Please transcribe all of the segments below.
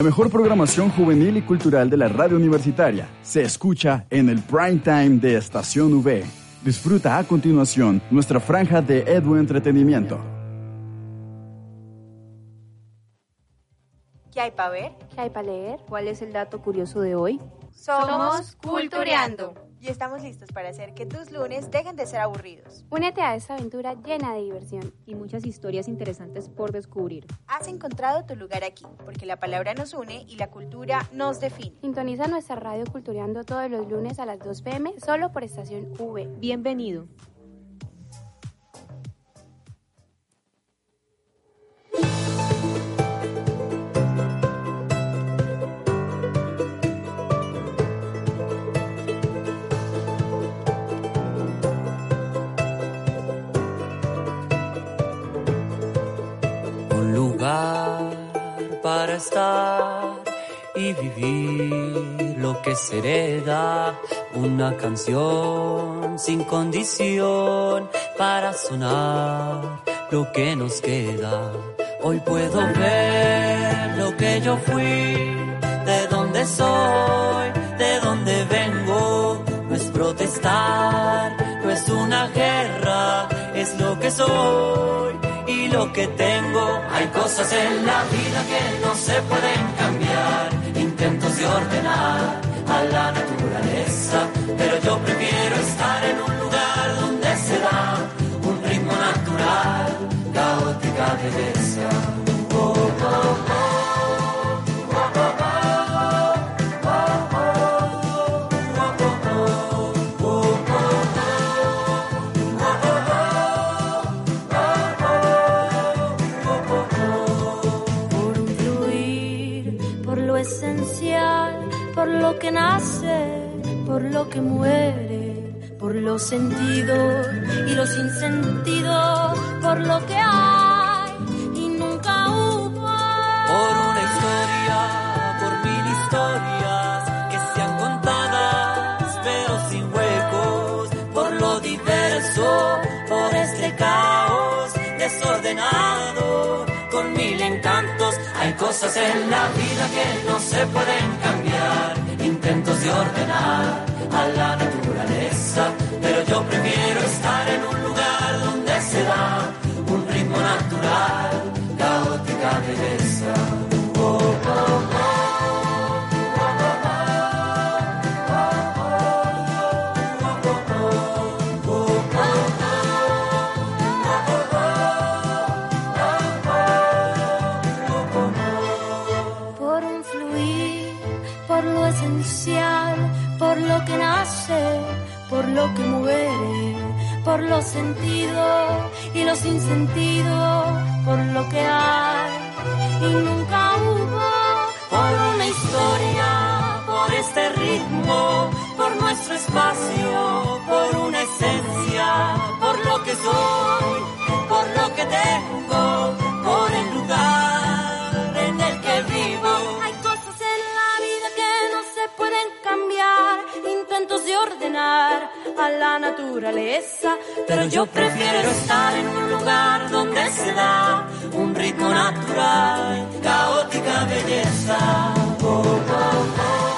La mejor programación juvenil y cultural de la radio universitaria se escucha en el prime time de Estación V. Disfruta a continuación nuestra franja de Edu Entretenimiento. ¿Qué hay para ver? ¿Qué hay para leer? ¿Cuál es el dato curioso de hoy? Somos Cultureando. Y estamos listos para hacer que tus lunes dejen de ser aburridos. Únete a esta aventura llena de diversión y muchas historias interesantes por descubrir. Has encontrado tu lugar aquí, porque la palabra nos une y la cultura nos define. Sintoniza nuestra radio Cultureando todos los lunes a las 2 pm solo por estación V. Bienvenido. Para estar y vivir lo que se hereda. Una canción sin condición para sonar lo que nos queda. Hoy puedo ver lo que yo fui, de dónde soy, de dónde vengo. No es protestar, no es una guerra, es lo que soy lo que tengo. Hay cosas en la vida que no se pueden cambiar, intentos de ordenar a la naturaleza, pero yo prefiero estar en un lugar donde se da un ritmo natural, caótica belleza. Lo que nace, por lo que muere, por los sentidos y los sinsentidos, por lo que hay y nunca hubo. Por una historia, por mil historias que sean contadas, pero sin huecos, por lo diverso, por este caos desordenado, con mil encantos. Hay cosas en la vida que no se pueden cambiar, de ordenar a la naturaleza, pero yo prefiero estar en un lugar donde se da un ritmo natural, caótica belleza. Por lo que nace, por lo que muere, por los sentidos y los sinsentidos, por lo que hay y nunca hubo. por una historia, por este ritmo, por nuestro espacio, por una esencia, por lo que soy, por lo que tengo, a la naturaleza, Pero yo prefiero estar en un lugar donde se da un ritmo natural, caótica belleza. Oh, oh, a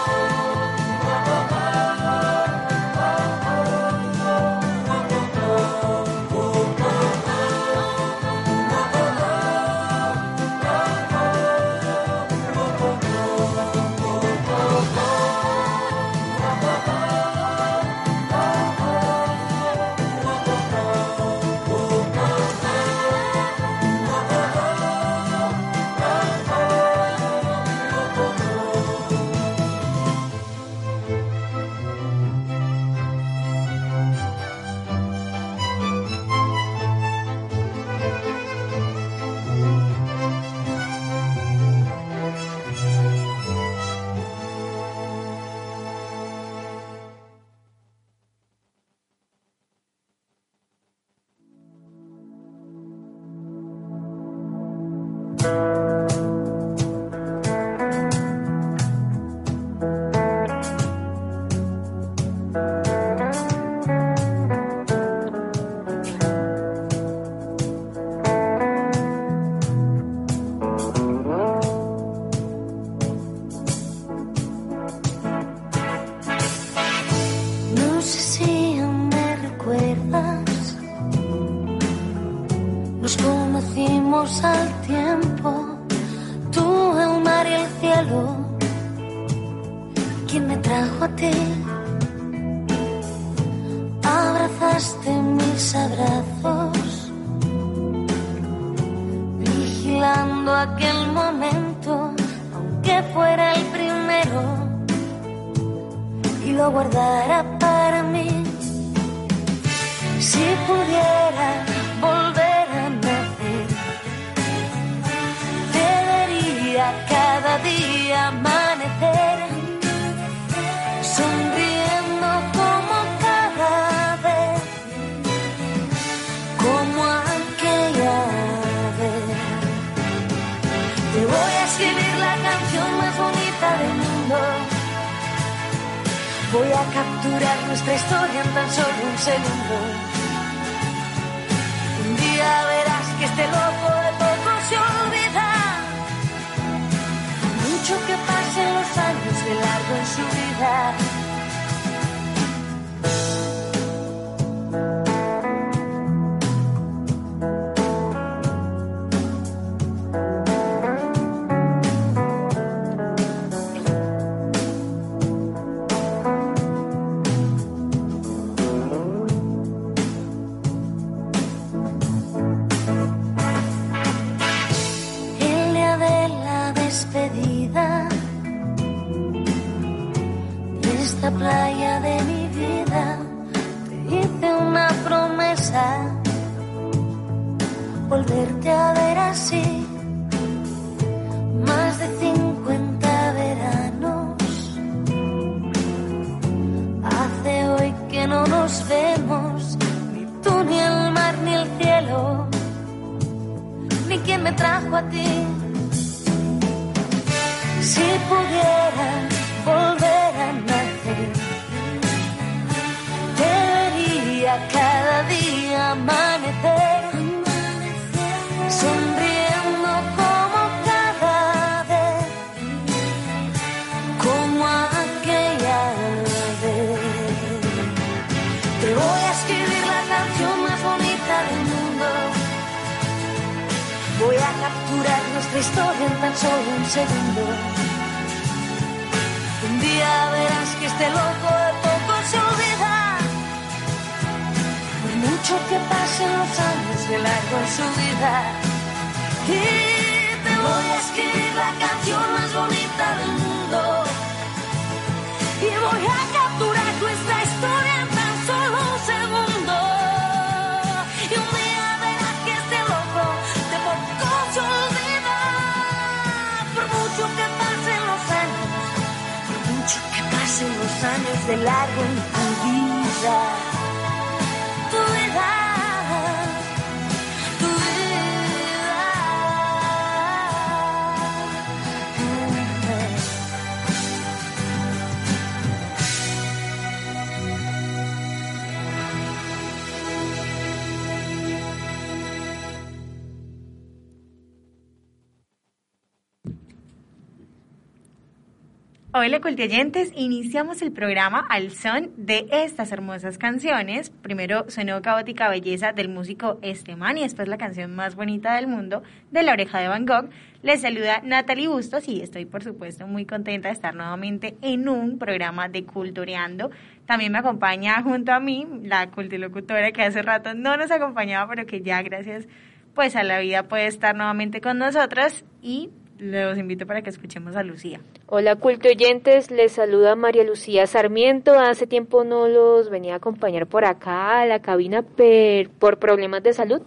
Hola cultioyentes, iniciamos el programa al son de estas hermosas canciones. Primero sonó Caótica Belleza del músico Esteban y después la canción más bonita del mundo de La Oreja de Van Gogh. Les saluda Natalie Bustos y estoy por supuesto muy contenta de estar nuevamente en un programa de Cultureando. También me acompaña junto a mí la cultilocutora que hace rato no nos acompañaba pero que ya gracias pues a la vida puede estar nuevamente con nosotros y los invito para que escuchemos a Lucía. Hola culto oyentes, les saluda María Lucía Sarmiento. Hace tiempo no los venía a acompañar por acá a la cabina per- por problemas de salud,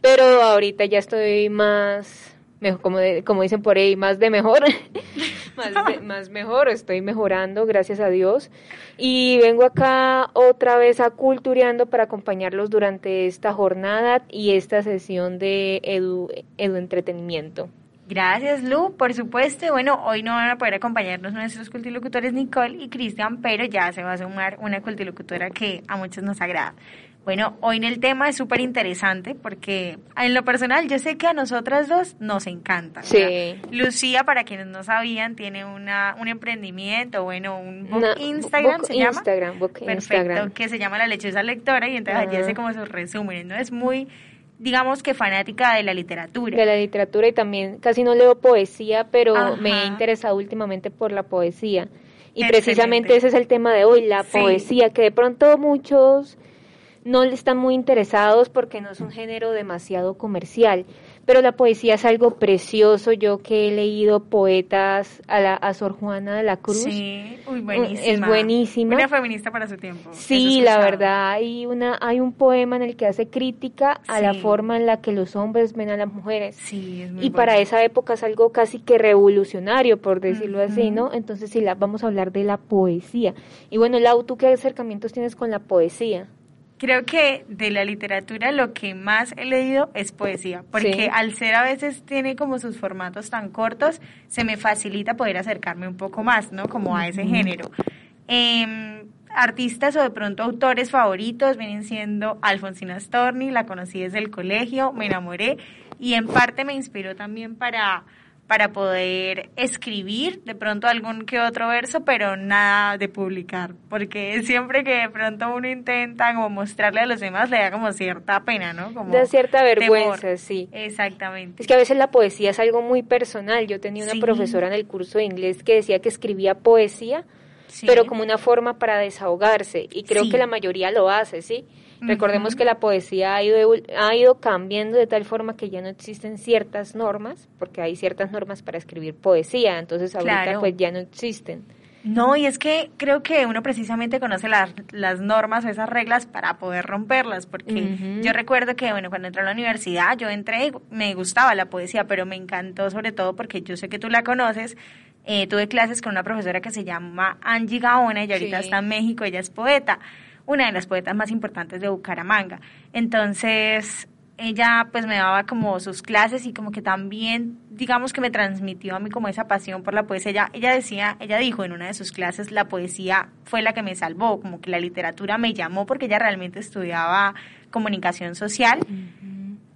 pero ahorita ya estoy más, mejor, como, de- como dicen por ahí, más de mejor, más, de- más mejor, estoy mejorando, gracias a Dios. Y vengo acá otra vez a Cultureando para acompañarlos durante esta jornada y esta sesión de edu, edu entretenimiento. Gracias, Lu, por supuesto. Y Bueno, hoy no van a poder acompañarnos nuestros cultilocutores Nicole y Cristian, pero ya se va a sumar una cultilocutora que a muchos nos agrada. Bueno, hoy en el tema es súper interesante porque en lo personal yo sé que a nosotras dos nos encanta. Sí. Lucía, para quienes no sabían, tiene una, un emprendimiento, bueno, un book Una- Instagram book se llama. Instagram, book Perfecto, Instagram. que se llama La Lechosa Lectora y entonces allí hace como sus resúmenes, ¿no? Es muy, digamos que fanática de la literatura. de la literatura y también casi no leo poesía, pero me he interesado últimamente por la poesía. Y precisamente ese es el tema de hoy, la poesía, que de pronto muchos no le están muy interesados porque no es un género demasiado comercial pero la poesía es algo precioso. Yo que he leído poetas a, la, a Sor Juana de la Cruz. Sí, muy buenísima. Es buenísima. Una feminista para su tiempo. Sí, la verdad. Hay, una, hay un poema en el que hace crítica a la forma en la que los hombres ven a las mujeres. Sí, es muy Y para esa época es algo casi que revolucionario, por decirlo así, ¿no? Entonces, sí, la, vamos a hablar de la poesía. Y bueno, Lau, ¿tú qué acercamientos tienes con la poesía? Creo que de la literatura lo que más he leído es poesía, porque al ser a veces tiene como sus formatos tan cortos, se me facilita poder acercarme un poco más, ¿no? Como a ese género. Em, artistas o de pronto autores favoritos vienen siendo Alfonsina Storni, la conocí desde el colegio, me enamoré y en parte me inspiró también para para poder escribir de pronto algún que otro verso, pero nada de publicar, porque siempre que de pronto uno intenta como mostrarle a los demás le da como cierta pena, ¿no? Como da cierta vergüenza, sí. Exactamente. Es que a veces la poesía es algo muy personal. Yo tenía una profesora en el curso de inglés que decía que escribía poesía, pero como una forma para desahogarse, y creo que la mayoría lo hace, ¿sí? Recordemos que la poesía ha ido, ha ido cambiando de tal forma que ya no existen ciertas normas, porque hay ciertas normas para escribir poesía, entonces ahorita pues ya no existen. No, y es que creo que uno precisamente conoce las, las normas o esas reglas para poder romperlas, porque yo recuerdo que, bueno, cuando entré a la universidad, yo entré, me gustaba la poesía, pero me encantó sobre todo porque yo sé que tú la conoces, eh, tuve clases con una profesora que se llama Angie Gaona, y ahorita está en México, ella es poeta una de las poetas más importantes de Bucaramanga. Entonces, ella pues me daba como sus clases y como que también digamos que me transmitió a mí como esa pasión por la poesía. Ella, ella decía, ella dijo en una de sus clases, la poesía fue la que me salvó, como que la literatura me llamó porque ella realmente estudiaba comunicación social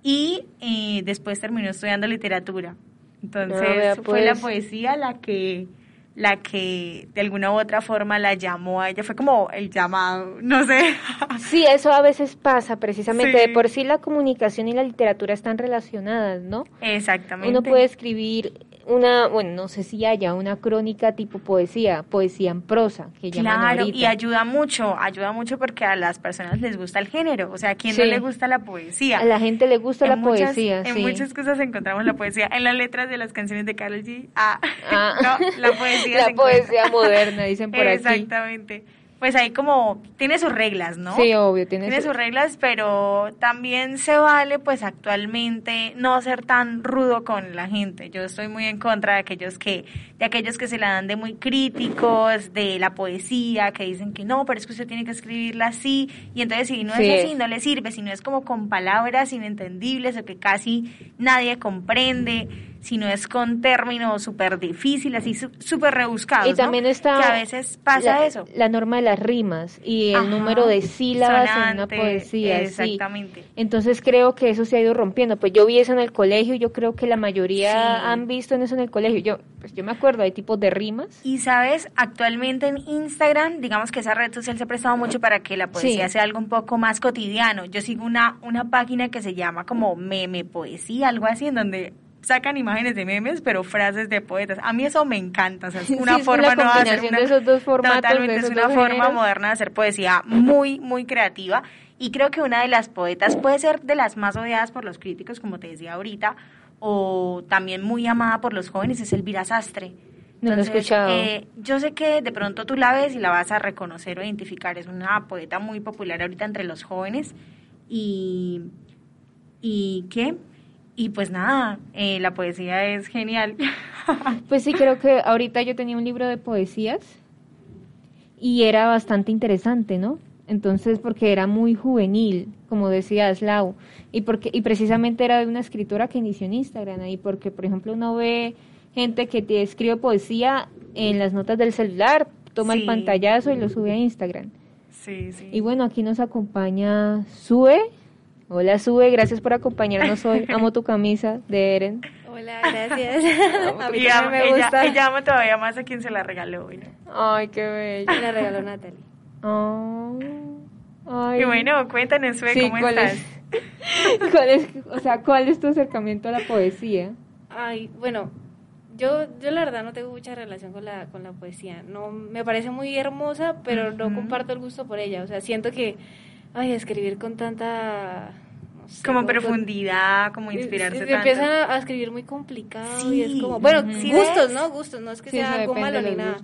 y eh, después terminó estudiando literatura. Entonces fue la pues. poesía la que la que de alguna u otra forma la llamó a ella, fue como el llamado, no sé. Sí, eso a veces pasa, precisamente. De por sí la comunicación y la literatura están relacionadas, ¿no? Exactamente. Uno puede escribir una, bueno, no sé si haya una crónica tipo poesía, poesía en prosa, que llaman Claro, y ayuda mucho, ayuda mucho porque a las personas les gusta el género, o sea, ¿a quién no le gusta la poesía? A la gente le gusta la poesía, En muchas cosas encontramos la poesía, en las letras de las canciones de Carlos G, ah, ah. no, la poesía La poesía moderna, dicen por aquí. Exactamente pues ahí como tiene sus reglas, ¿no? Sí, obvio, tiene, tiene sus reglas, pero también se vale pues actualmente no ser tan rudo con la gente. Yo estoy muy en contra de aquellos que de aquellos que se la dan de muy críticos de la poesía, que dicen que no, pero es que usted tiene que escribirla así y entonces si no es así no le sirve, si no es como con palabras inentendibles o que casi nadie comprende si no es con términos súper difíciles, así súper rebuscados. Y también está. Que a veces pasa eso. La norma de las rimas y el número de sílabas en una poesía. Exactamente. Entonces creo que eso se ha ido rompiendo. Pues yo vi eso en el colegio, yo creo que la mayoría han visto en eso en el colegio. Yo, pues yo me acuerdo, hay tipos de rimas. Y sabes, actualmente en Instagram, digamos que esa red social se ha prestado mucho para que la poesía sea algo un poco más cotidiano. Yo sigo una, una página que se llama como meme poesía, algo así, en donde sacan imágenes de memes, pero frases de poetas. A mí eso me encanta, o sea, es una forma nueva de hacer una, esos dos formatos, totalmente, es una forma moderna de hacer poesía muy, muy creativa. Y creo que una de las poetas puede ser de las más odiadas por los críticos, como te decía ahorita, o también muy amada por los jóvenes, es Elvira Sastre. no lo he escuchado. Eh, yo sé que de pronto tú la ves y la vas a reconocer o identificar. Es una poeta muy popular ahorita entre los jóvenes. Y, y ¿qué? Y pues nada, eh, la poesía es genial. Pues sí, creo que ahorita yo tenía un libro de poesías y era bastante interesante, ¿no? Entonces, porque era muy juvenil, como decía Slau, y porque y precisamente era de una escritora que inició en Instagram, ahí porque, por ejemplo, uno ve gente que te escribe poesía en las notas del celular, toma el pantallazo y lo sube a Instagram. Sí, sí. Y bueno, aquí nos acompaña Sue, Hola Sube, gracias por acompañarnos hoy. Amo tu camisa de Eren. Hola, gracias. a mí y me gusta. Ella, amo todavía más a quien se la regaló. hoy. Ay, qué bello. Me la regaló Natalie. Oh. Ay. Y bueno, cuéntanos, Sue, ¿cómo ¿cuál estás? Es, ¿Cuál es, o sea, cuál es tu acercamiento a la poesía? Ay, bueno, yo, yo la verdad no tengo mucha relación con la, con la poesía. No, me parece muy hermosa, pero no comparto el gusto por ella. O sea, siento que, ay, escribir con tanta como profundidad, como inspirarse se, empiezan a, escribir muy complicado y es como, bueno, gustos, ¿no? Gustos, no es que sea algo malo ni nada,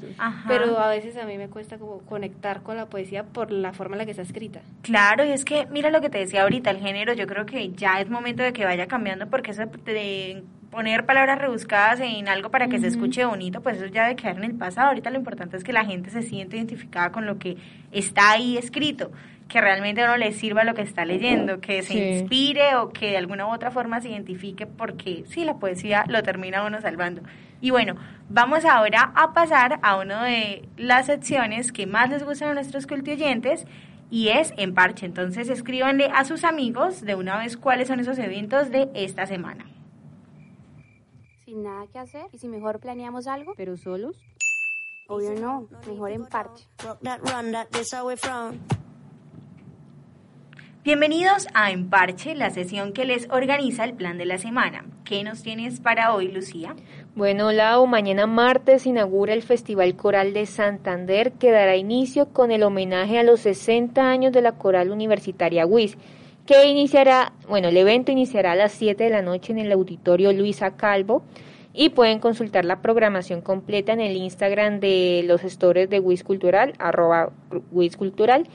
pero a veces a mí me cuesta como conectar con la poesía por la forma en la que está escrita. Claro, y es que mira lo que te decía ahorita, el género, yo creo que ya es momento de que vaya cambiando porque eso de poner palabras rebuscadas en algo para que se escuche bonito, pues eso ya debe quedar en el pasado. Ahorita lo importante es que la gente se siente identificada con lo que está ahí escrito que realmente no le sirva lo que está leyendo, que se inspire o que de alguna u otra forma se identifique porque sí, la poesía lo termina uno salvando. Y bueno, vamos ahora a pasar a una de las secciones que más les gustan a nuestros cultioyentes y es en parche. Entonces escríbanle a sus amigos de una vez cuáles son esos eventos de esta semana. Sin nada que hacer y si mejor planeamos algo, pero solos. Obvio no, mejor en parche. Bienvenidos a Emparche, la sesión que les organiza el plan de la semana. ¿Qué nos tienes para hoy, Lucía? Bueno, Lau, mañana martes inaugura el Festival Coral de Santander que dará inicio con el homenaje a los 60 años de la Coral Universitaria WIS, que iniciará, bueno, el evento iniciará a las 7 de la noche en el Auditorio Luisa Calvo y pueden consultar la programación completa en el Instagram de los gestores de WIS Cultural, arroba WIS Cultural,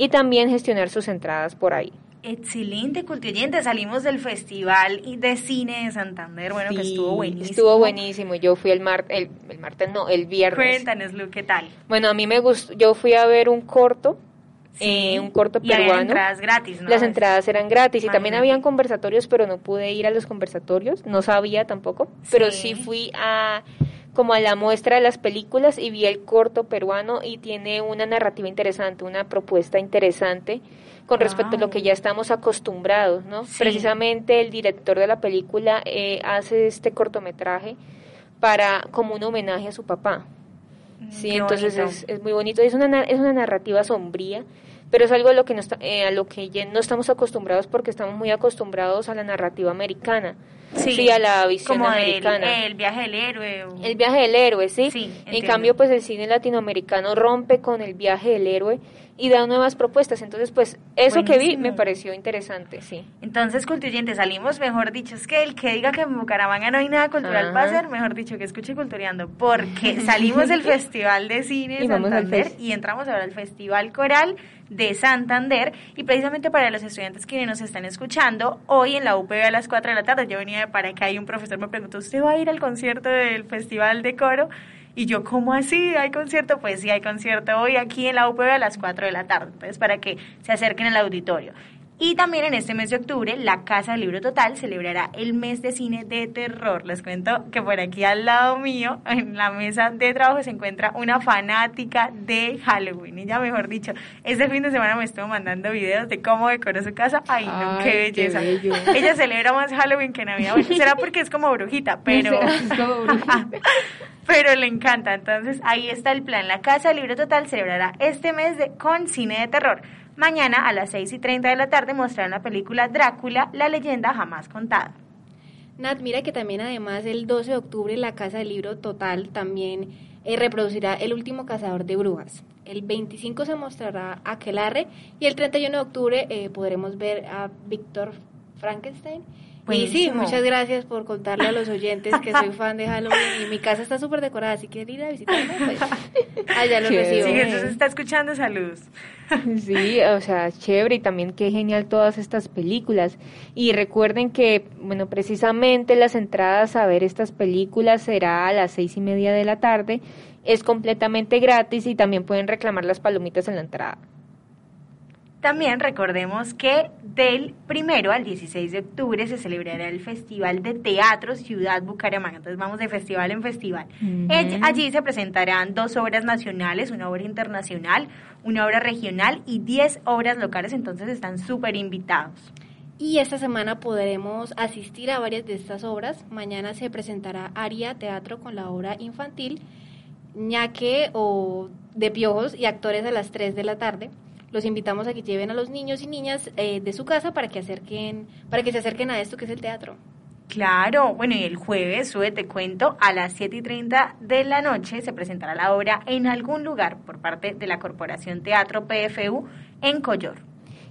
y también gestionar sus entradas por ahí. Excelente, cultuyente. Salimos del Festival de Cine de Santander, bueno, que estuvo buenísimo. Estuvo buenísimo. Yo fui el, mar, el, el martes, no, el viernes. Cuéntanos, Lu, ¿qué tal? Bueno, a mí me gustó, yo fui a ver un corto eh, un corto peruano. las entradas gratis, ¿no? Las entradas eran gratis y también habían conversatorios, pero no pude ir a los conversatorios, no sabía tampoco, pero sí fui a como a la muestra de las películas y vi el corto peruano y tiene una narrativa interesante, una propuesta interesante con respecto a lo que ya estamos acostumbrados, ¿no? Precisamente el director de la película eh, hace este cortometraje para como un homenaje a su papá. Mm, sí, entonces es, es, muy bonito. Es una, es una narrativa sombría, pero es algo a lo que no, eh, a lo que ya no estamos acostumbrados porque estamos muy acostumbrados a la narrativa americana. Sí, a la visión americana. El, viaje del héroe. El viaje del héroe, sí. en cambio, pues el cine latinoamericano rompe con el viaje del héroe y da nuevas propuestas. Entonces, pues eso que vi me pareció interesante, sí. Entonces, culturiente, salimos, mejor dicho, es que el que diga que en Bucaramanga no hay nada cultural va a ser, mejor dicho, que escuche Cultureando, porque salimos del Festival de Cine de Santander y entramos ahora al Festival Coral de Santander y precisamente para los estudiantes que nos están escuchando, hoy en la UPB a las 4 de la tarde, yo venía de para acá y un profesor me preguntó, ¿usted va a ir al concierto del Festival de Coro? Y yo, ¿cómo así? ¿Hay concierto? Pues sí, hay concierto hoy aquí en la UPB a las 4 de la tarde, entonces para que se acerquen al auditorio. Y también en este mes de octubre, la Casa del Libro Total celebrará el mes de cine de terror. Les cuento que por aquí al lado mío, en la mesa de trabajo, se encuentra una fanática de Halloween. Y ya mejor dicho, este fin de semana me estuvo mandando videos de cómo decoró su casa. Ay, no, qué belleza. Ella celebra más Halloween que Navidad. Bueno, será porque es como brujita, pero... pero le encanta. Entonces, ahí está el plan. La Casa del Libro Total celebrará este mes de, con cine de terror. Mañana a las 6 y 30 de la tarde mostrarán la película Drácula, la leyenda jamás contada. Nat, mira que también además el 12 de octubre la Casa del Libro Total también eh, reproducirá El último cazador de brujas. El 25 se mostrará Aquelarre y el 31 de octubre eh, podremos ver a Víctor Frankenstein y sí, muchas gracias por contarle a los oyentes que soy fan de Halloween y mi casa está súper decorada, así que ir a visitarme, pues allá lo recibo. Sí, entonces está escuchando salud. Sí, o sea, chévere y también qué genial todas estas películas. Y recuerden que, bueno, precisamente las entradas a ver estas películas será a las seis y media de la tarde. Es completamente gratis y también pueden reclamar las palomitas en la entrada. También recordemos que del primero al 16 de octubre se celebrará el Festival de Teatro Ciudad Bucaramanga. Entonces vamos de festival en festival. Allí se presentarán dos obras nacionales, una obra internacional, una obra regional y 10 obras locales. Entonces están súper invitados. Y esta semana podremos asistir a varias de estas obras. Mañana se presentará Aria Teatro con la obra infantil, ñaque o de piojos y actores a las 3 de la tarde los invitamos a que lleven a los niños y niñas eh, de su casa para que acerquen, para que se acerquen a esto que es el teatro. Claro, bueno, y el jueves, sube, te cuento, a las 7 y 30 de la noche se presentará la obra en algún lugar por parte de la Corporación Teatro PFU en Collor.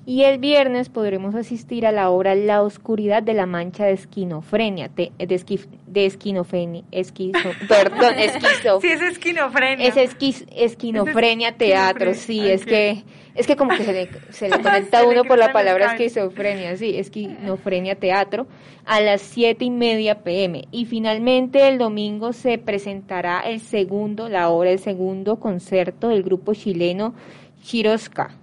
Y el viernes podremos asistir a la obra La oscuridad de la mancha de esquinofrenia, de, de, esquinofrenia, perdón, esquizo. Sí, es esquinofrenia. Es esquinofrenia teatro, sí, es que es que como que se le, se le conecta uno por la palabra esquizofrenia, sí, esquinofrenia teatro, a las siete y media pm. Y finalmente el domingo se presentará el segundo, la obra, el segundo concierto del grupo chileno Chirosca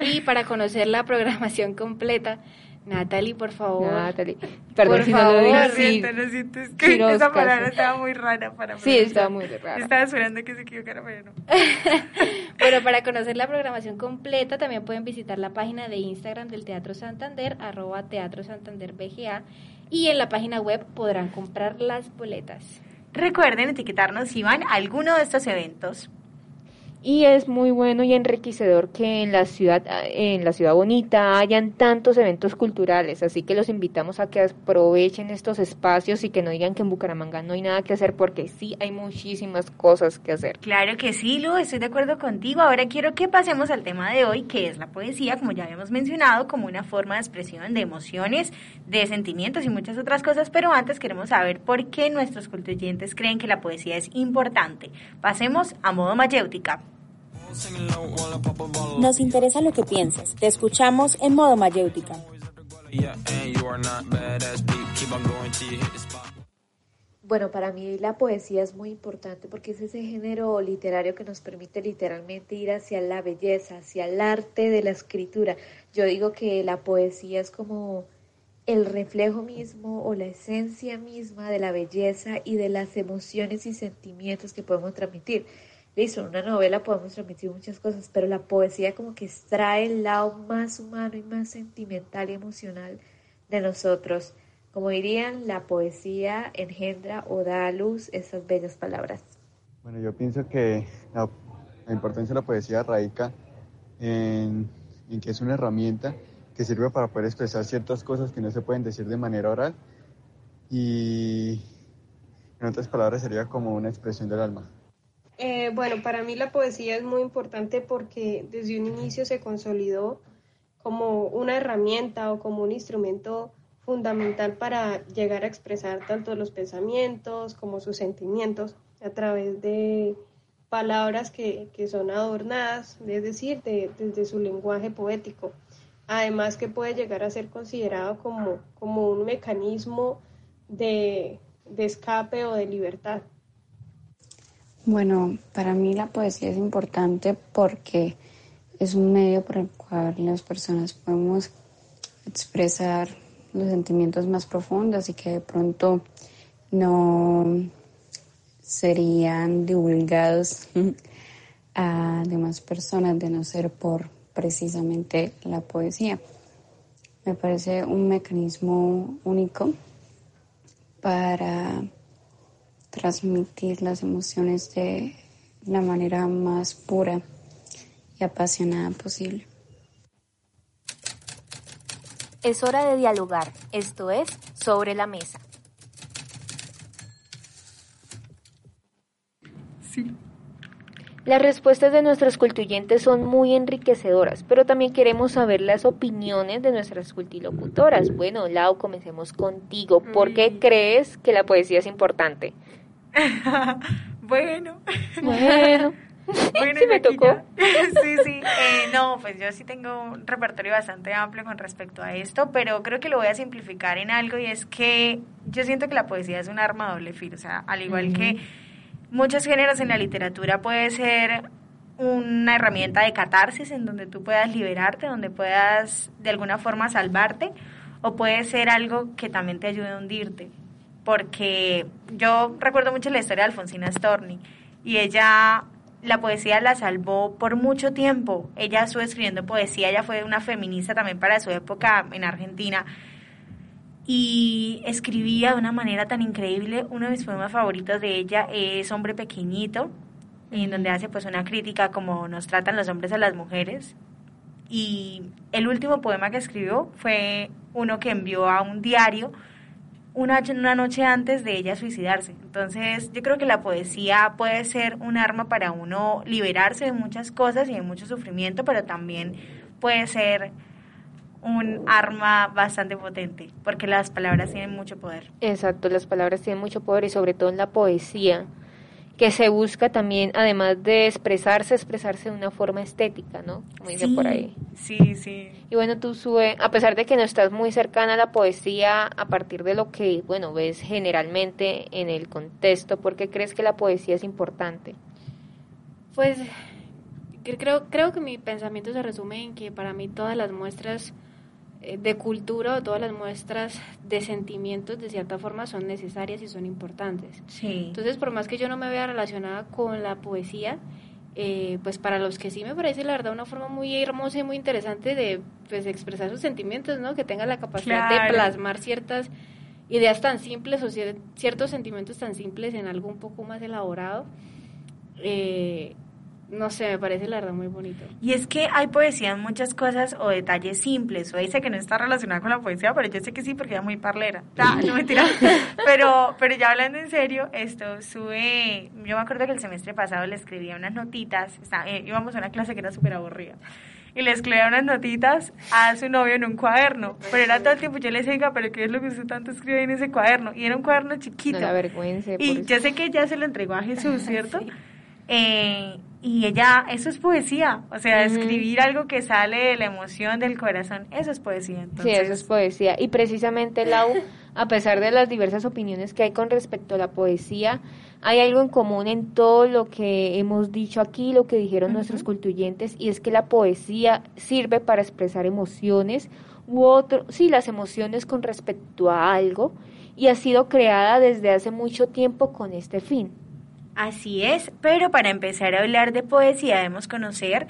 y para conocer la programación completa, Natalie, por favor. Natalie, perdón por si favor, no lo dije. Lo siento, lo siento, es que esa palabra estaba muy rara para mí. Sí, estaba muy rara. Estaba esperando que se equivocara, pero no. bueno, para conocer la programación completa también pueden visitar la página de Instagram del Teatro Santander, arroba Teatro Santander BGA, y en la página web podrán comprar las boletas. Recuerden etiquetarnos si van a alguno de estos eventos y es muy bueno y enriquecedor que en la ciudad en la ciudad bonita hayan tantos eventos culturales. Así que los invitamos a que aprovechen estos espacios y que no digan que en Bucaramanga no hay nada que hacer porque sí hay muchísimas cosas que hacer. Claro que sí Lu estoy de acuerdo contigo. Ahora quiero que pasemos al tema de hoy que es la poesía como ya habíamos mencionado como una forma de expresión de emociones de sentimientos y muchas otras cosas. Pero antes queremos saber por qué nuestros cultuyentes creen que la poesía es importante. Pasemos a modo mayéutica nos interesa lo que piensas. Te escuchamos en modo mayéutica. Bueno, para mí la poesía es muy importante porque es ese género literario que nos permite literalmente ir hacia la belleza, hacia el arte de la escritura. Yo digo que la poesía es como el reflejo mismo o la esencia misma de la belleza y de las emociones y sentimientos que podemos transmitir listo, en una novela podemos transmitir muchas cosas, pero la poesía como que extrae el lado más humano y más sentimental y emocional de nosotros. Como dirían, la poesía engendra o da a luz esas bellas palabras. Bueno, yo pienso que la, importancia de la poesía radica en, en que es una herramienta que sirve para poder expresar ciertas cosas que no se pueden decir de manera oral y en otras palabras sería como una expresión del alma. Eh, bueno, para mí la poesía es muy importante porque desde un inicio se consolidó como una herramienta o como un instrumento fundamental para llegar a expresar tanto los pensamientos como sus sentimientos a través de palabras que, son adornadas, es decir, desde su lenguaje poético. Además que puede llegar a ser considerado como, como un mecanismo de escape o de libertad. Bueno, para mí la poesía es importante porque es un medio por el cual las personas podemos expresar los sentimientos más profundos y que de pronto no serían divulgados a demás personas de no ser por precisamente la poesía. Me parece un mecanismo único para transmitir las emociones de la manera más pura y apasionada posible. Es hora de dialogar, esto es Sobre la Mesa. Sí. Las respuestas de nuestros cultuyentes son muy enriquecedoras, pero también queremos saber las opiniones de nuestras cultilocutoras. Bueno, Lau, comencemos contigo. ¿Por qué crees que la poesía es importante? bueno. Bueno. Bueno, sí me tocó. sí, sí. Eh, no, pues yo sí tengo un repertorio bastante amplio con respecto a esto, pero creo que lo voy a simplificar en algo y es que yo siento que la poesía es un arma doble filo. O sea, al igual que muchos géneros en la literatura puede ser una herramienta de catarsis en donde tú puedas liberarte, donde puedas de alguna forma salvarte, o puede ser algo que también te ayude a hundirte porque yo recuerdo mucho la historia de Alfonsina Storni y ella la poesía la salvó por mucho tiempo. Ella estuvo escribiendo poesía, ella fue una feminista también para su época en Argentina y escribía de una manera tan increíble. Uno de mis poemas favoritos de ella es Hombre Pequeñito, en donde hace pues una crítica como nos tratan los hombres a las mujeres. Y el último poema que escribió fue uno que envió a un diario una, una noche antes de ella suicidarse. Entonces, yo creo que la poesía puede ser un arma para uno liberarse de muchas cosas y de mucho sufrimiento, pero también puede ser un arma bastante potente, porque las palabras tienen mucho poder. Exacto, las palabras tienen mucho poder y sobre todo en la poesía que se busca también, además de expresarse, expresarse de una forma estética, ¿no? Como dice por ahí. Sí, sí. Y bueno, tú sube, a pesar de que no estás muy cercana a la poesía, a partir de lo que, bueno, ves generalmente en el contexto, ¿por qué crees que la poesía es importante? Pues creo, creo que mi pensamiento se resume en que para mí todas las muestras de cultura o todas las muestras de sentimientos de cierta forma son necesarias y son importantes. Sí. Entonces, por más que yo no me vea relacionada con la poesía, eh, pues para los que sí me parece la verdad una forma muy hermosa y muy interesante de pues, expresar sus sentimientos, ¿no? Que tenga la capacidad de plasmar ciertas ideas tan simples o ciertos sentimientos tan simples en algo un poco más elaborado. Eh, no sé, me parece la verdad muy bonito. Y es que hay poesía en muchas cosas o detalles simples. O dice que no está relacionada con la poesía, pero yo sé que sí porque es muy parlera. Ah, no mentira. pero, pero ya hablando en serio, esto sube. Yo me acuerdo que el semestre pasado le escribía unas notitas. Está, eh, íbamos a una clase que era súper aburrida. Y le escribía unas notitas a su novio en un cuaderno. Pero era todo el tiempo, yo le decía, pero ¿qué es lo que usted tanto escribe en ese cuaderno? Y era un cuaderno chiquito. No la vergüenza. Y yo sé que ya se lo entregó a Jesús, ¿cierto? Eh, y ella, eso es poesía, o sea, escribir algo que sale de la emoción del corazón, eso es poesía. Entonces... Sí, eso es poesía. Y precisamente, Lau, a pesar de las diversas opiniones que hay con respecto a la poesía, hay algo en común en todo lo que hemos dicho aquí, lo que dijeron nuestros cultuyentes, y es que la poesía sirve para expresar emociones u otro, sí, las emociones con respecto a algo, y ha sido creada desde hace mucho tiempo con este fin. Así es, pero para empezar a hablar de poesía debemos conocer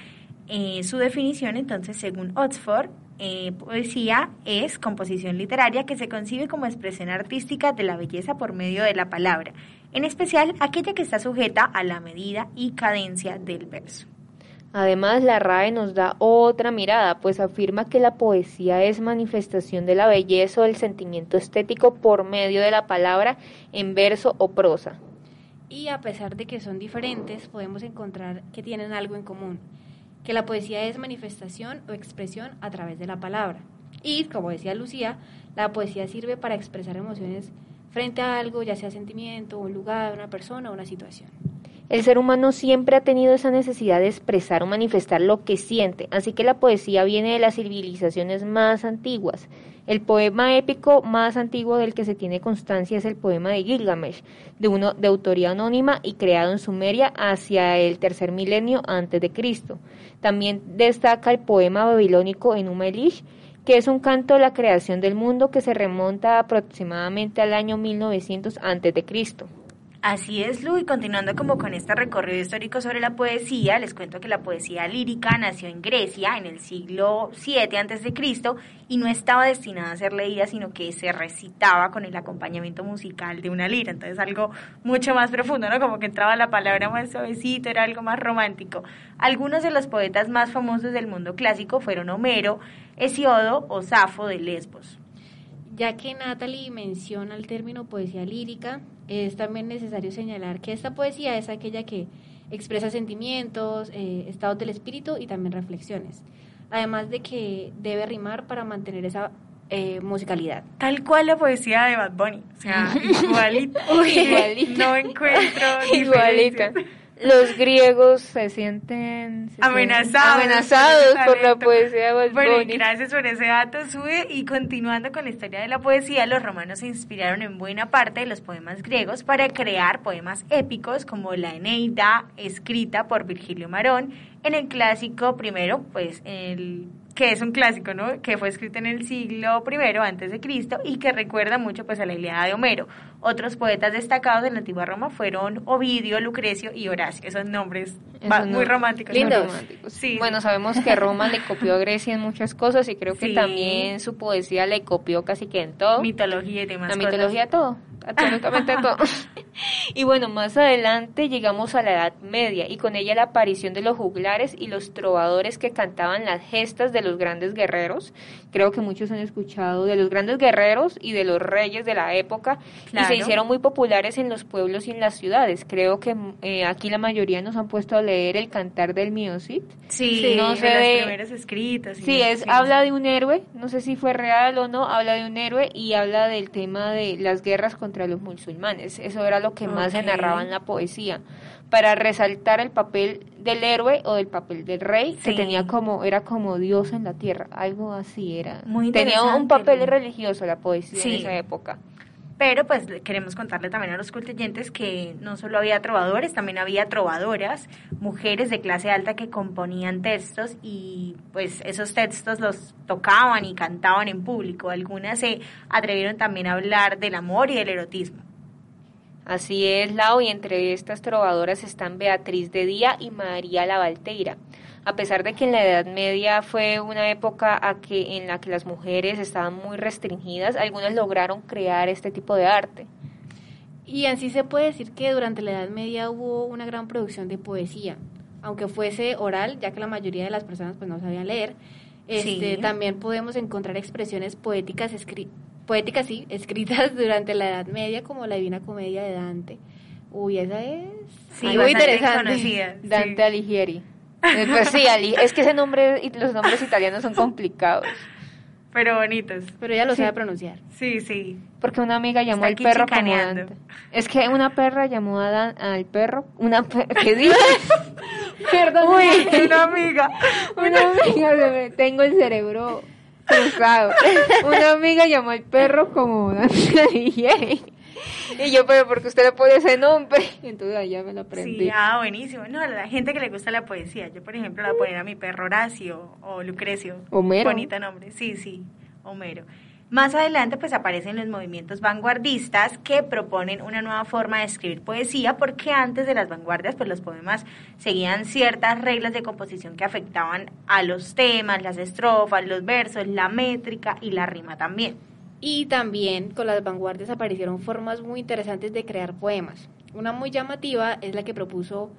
eh, su definición. Entonces, según Oxford, eh, poesía es composición literaria que se concibe como expresión artística de la belleza por medio de la palabra, en especial aquella que está sujeta a la medida y cadencia del verso. Además, la RAE nos da otra mirada, pues afirma que la poesía es manifestación de la belleza o del sentimiento estético por medio de la palabra en verso o prosa y a pesar de que son diferentes, podemos encontrar que tienen algo en común, que la poesía es manifestación o expresión a través de la palabra. Y, como decía Lucía, la poesía sirve para expresar emociones frente a algo, ya sea sentimiento, un lugar, una persona o una situación. El ser humano siempre ha tenido esa necesidad de expresar o manifestar lo que siente, así que la poesía viene de las civilizaciones más antiguas. El poema épico más antiguo del que se tiene constancia es el poema de Gilgamesh, de, uno, de autoría anónima y creado en Sumeria hacia el tercer milenio antes de Cristo. También destaca el poema babilónico Enuma Elish, que es un canto de la creación del mundo que se remonta aproximadamente al año 1900 antes de Cristo. Así es, Lu, y continuando como con este recorrido histórico sobre la poesía, les cuento que la poesía lírica nació en Grecia en el siglo VII a.C. y no estaba destinada a ser leída, sino que se recitaba con el acompañamiento musical de una lira, entonces algo mucho más profundo, ¿no? Como que entraba la palabra más suavecito, era algo más romántico. Algunos de los poetas más famosos del mundo clásico fueron Homero, Hesiodo o Safo de Lesbos. Ya que Natalie menciona el término poesía lírica, es también necesario señalar que esta poesía es aquella que expresa sentimientos, eh, estados del espíritu y también reflexiones. Además de que debe rimar para mantener esa eh, musicalidad. Tal cual la poesía de Bad Bunny. O sea, igualito. No encuentro igualita los griegos se sienten, amenazados, amenazados por la poesía de Bueno, gracias por ese dato, Sube. Y continuando con la historia de la poesía, los romanos se inspiraron en buena parte de los poemas griegos para crear poemas épicos como la Eneida, escrita por Virgilio Marón, en el clásico primero, pues el que es un clásico, ¿no? Que fue escrito en el siglo I antes de Cristo y que recuerda mucho pues a la Ilíada de Homero. Otros poetas destacados de la antigua Roma fueron Ovidio, Lucrecio y Horacio. Esos nombres muy románticos. Lindos. Sí. Bueno, sabemos que Roma le copió a Grecia en muchas cosas y creo que también su poesía le copió casi que en todo. Mitología y demás. La mitología todo, absolutamente todo. y bueno, más adelante llegamos a la Edad Media y con ella la aparición de los juglares y los trovadores que cantaban las gestas de los grandes guerreros. Creo que muchos han escuchado de los grandes guerreros y de los reyes de la época y se hicieron muy populares en los pueblos y en las ciudades. Creo que eh, aquí la mayoría nos han puesto a leer el cantar del Miocid. Sí, no sé de los primeros escritos. Sí, es, habla de un héroe, no sé si fue real o no, habla de un héroe y habla del tema de las guerras contra los musulmanes. Eso era lo que más se narraba en la poesía, para resaltar el papel del héroe o del papel del rey, que tenía como, era como Dios en la tierra, algo así era. tenía un papel religioso la poesía en esa época. Pero pues queremos contarle también a los cultuyentes que no solo había trovadores, también había trovadoras, mujeres de clase alta que componían textos y pues esos textos los tocaban y cantaban en público. Algunas se atrevieron también a hablar del amor y del erotismo. Así es, Lau, y entre estas trovadoras están Beatriz de Día y María la Valteira. A pesar de que en la Edad Media fue una época a que, en la que las mujeres estaban muy restringidas, algunas lograron crear este tipo de arte. Y así se puede decir que durante la Edad Media hubo una gran producción de poesía, aunque fuese oral, ya que la mayoría de las personas pues no sabían leer. Este, También podemos encontrar expresiones poéticas escritas poéticas, sí, escritas durante la Edad Media, como la Divina Comedia de Dante. Uy, esa es muy interesante. Dante Alighieri. Eh, pues sí, es que ese nombre los nombres italianos son complicados. Pero bonitos. Pero ella lo sabe pronunciar. Sí, sí. Porque una amiga llamó al perro como Dante. Es que una perra llamó a al perro. Una ¿Qué dice? Perdón. Uy, una amiga. Una amiga. Tengo el cerebro una amiga llamó al perro como Y yo, pero porque usted le pone ese nombre. Entonces allá me lo aprendí. Sí, ah, buenísimo. No, la gente que le gusta la poesía. Yo, por ejemplo, la voy a poner a mi perro Horacio o Lucrecio. Homero. Bonito nombre. Sí, sí, Homero. Más adelante pues aparecen los movimientos vanguardistas que proponen una nueva forma de escribir poesía porque antes de las vanguardias pues los poemas seguían ciertas reglas de composición que afectaban a los temas, las estrofas, los versos, la métrica y la rima también. Y también con las vanguardias aparecieron formas muy interesantes de crear poemas. Una muy llamativa es la que propuso,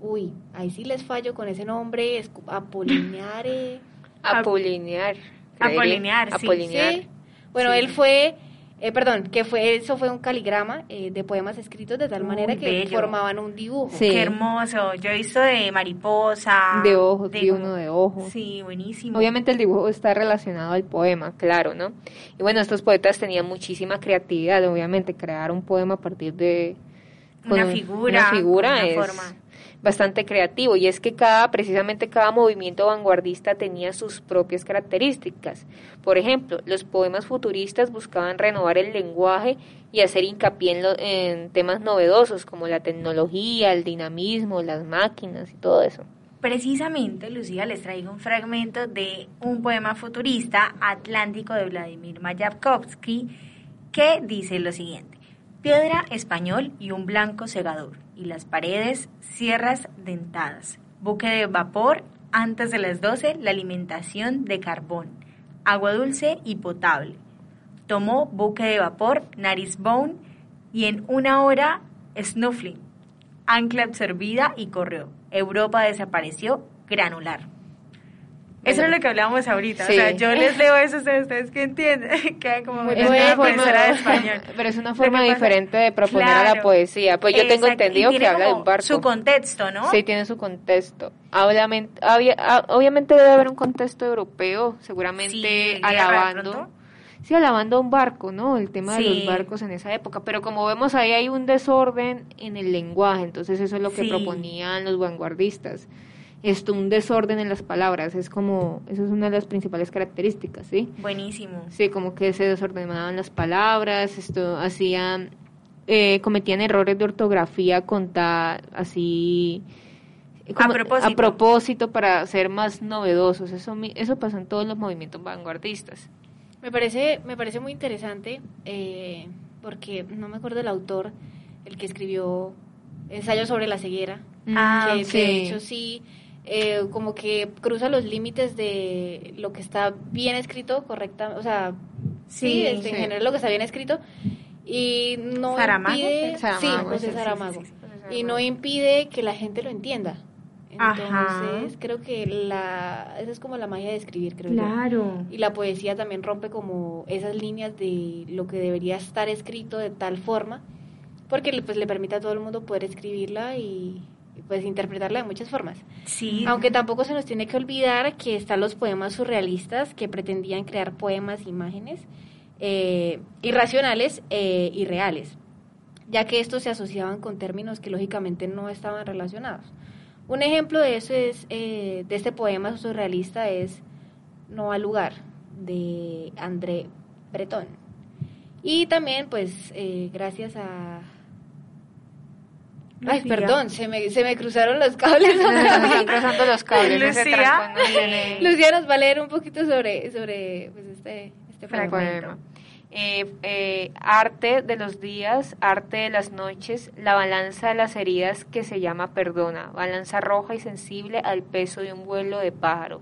uy, ahí sí les fallo con ese nombre, es Apolineare. Apolinear. Apolinear, sí. ¿Sí? Bueno, él fue, eh, perdón, que fue eso fue un caligrama eh, de poemas escritos de tal manera que formaban un dibujo. Sí. Qué hermoso. Yo he visto de mariposa. De ojos, de uno de ojos. Sí, buenísimo. Obviamente el dibujo está relacionado al poema, claro, ¿no? Y bueno, estos poetas tenían muchísima creatividad, obviamente crear un poema a partir de una figura, una figura es, forma bastante creativo y es que cada precisamente cada movimiento vanguardista tenía sus propias características. Por ejemplo, los poemas futuristas buscaban renovar el lenguaje y hacer hincapié en, temas novedosos como la tecnología, el dinamismo, las máquinas y todo eso. Precisamente, Lucía, les traigo un fragmento de un poema futurista, Atlántico de Vladimir Mayakovsky, que dice lo siguiente. Piedra español y un blanco segador y las paredes sierras dentadas. Buque de vapor antes de las 12, la alimentación de carbón. Agua dulce y potable. Tomó buque de vapor, nariz bone y en una hora snuffling. Ancla absorbida y corrió. Europa desapareció granular. Eso es lo que hablábamos ahorita. O sea, yo les leo eso a ustedes que entienden. que como Muy una forma, de español. Pero es una forma diferente de proponer a la poesía. Pues yo tengo entendido que habla de un barco. Su contexto, ¿no? Sí, tiene su contexto. Obviamente, obviamente debe haber un contexto europeo, seguramente alabando. Sí, alabando un barco, ¿no? El tema de los barcos en esa época. Pero como vemos ahí hay un desorden en el lenguaje, entonces eso es lo que proponían los vanguardistas esto, un desorden en las palabras, es como, eso es una de las principales características, ¿sí? Buenísimo. Sí, como que se desordenaban las palabras, esto hacían, eh, cometían errores de ortografía con así... a propósito. A propósito para ser más novedosos, eso, eso pasa en todos los movimientos vanguardistas. Me parece, me parece muy interesante, eh, porque no me acuerdo el autor, el que escribió ensayo sobre la ceguera, ah, que de hecho sí eh, como que cruza los límites de lo que está bien escrito, correcta, o sea, sí, este, en general lo que está bien escrito. y no Saramago, impide, Saramago, sí, José Saramago. y no impide que la gente lo entienda. Entonces, Ajá. creo que la esa es como la magia de escribir, creo yo. Y la poesía también rompe como esas líneas de lo que debería estar escrito de tal forma, porque le- pues le permite a todo el mundo poder escribirla y, pues interpretarla de muchas formas. Sí. Aunque tampoco se nos tiene que olvidar que están los poemas surrealistas que pretendían crear poemas, imágenes eh, irracionales e irreales, ya que estos se asociaban con términos que lógicamente no estaban relacionados. Un ejemplo de eso es, eh, de este poema surrealista es No al lugar, de André Breton. Y también, pues, eh, gracias a... Ay, Lucía. perdón, se me, se me cruzaron los cables. Están cruzando los cables, Lucía. no Lucía nos va a leer un poquito sobre, sobre pues, este, este Fragmento. Eh, eh, arte de los días, arte de las noches, la balanza de las heridas que se llama perdona, balanza roja y sensible al peso de un vuelo de pájaro.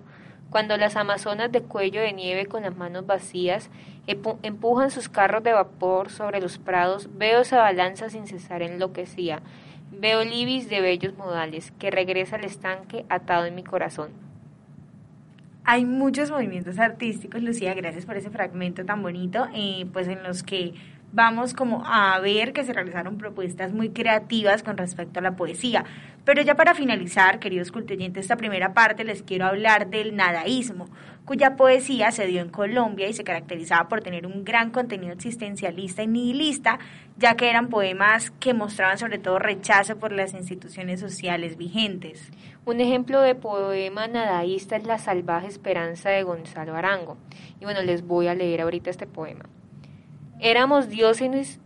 Cuando las amazonas de cuello de nieve con las manos vacías empujan sus carros de vapor sobre los prados, veo esa balanza sin cesar enloquecida. Veo el ibis de bellos modales que regresa al estanque atado en mi corazón. Hay muchos movimientos artísticos, Lucía, gracias por ese fragmento tan bonito, eh, pues en los que vamos como a ver que se realizaron propuestas muy creativas con respecto a la poesía. Pero ya para finalizar, queridos cultoyentes, esta primera parte les quiero hablar del nadaísmo, cuya poesía se dio en Colombia y se caracterizaba por tener un gran contenido existencialista y nihilista, ya que eran poemas que mostraban sobre todo rechazo por las instituciones sociales vigentes. Un ejemplo de poema nadaísta es La salvaje esperanza de Gonzalo Arango. Y bueno, les voy a leer ahorita este poema. Éramos dioses,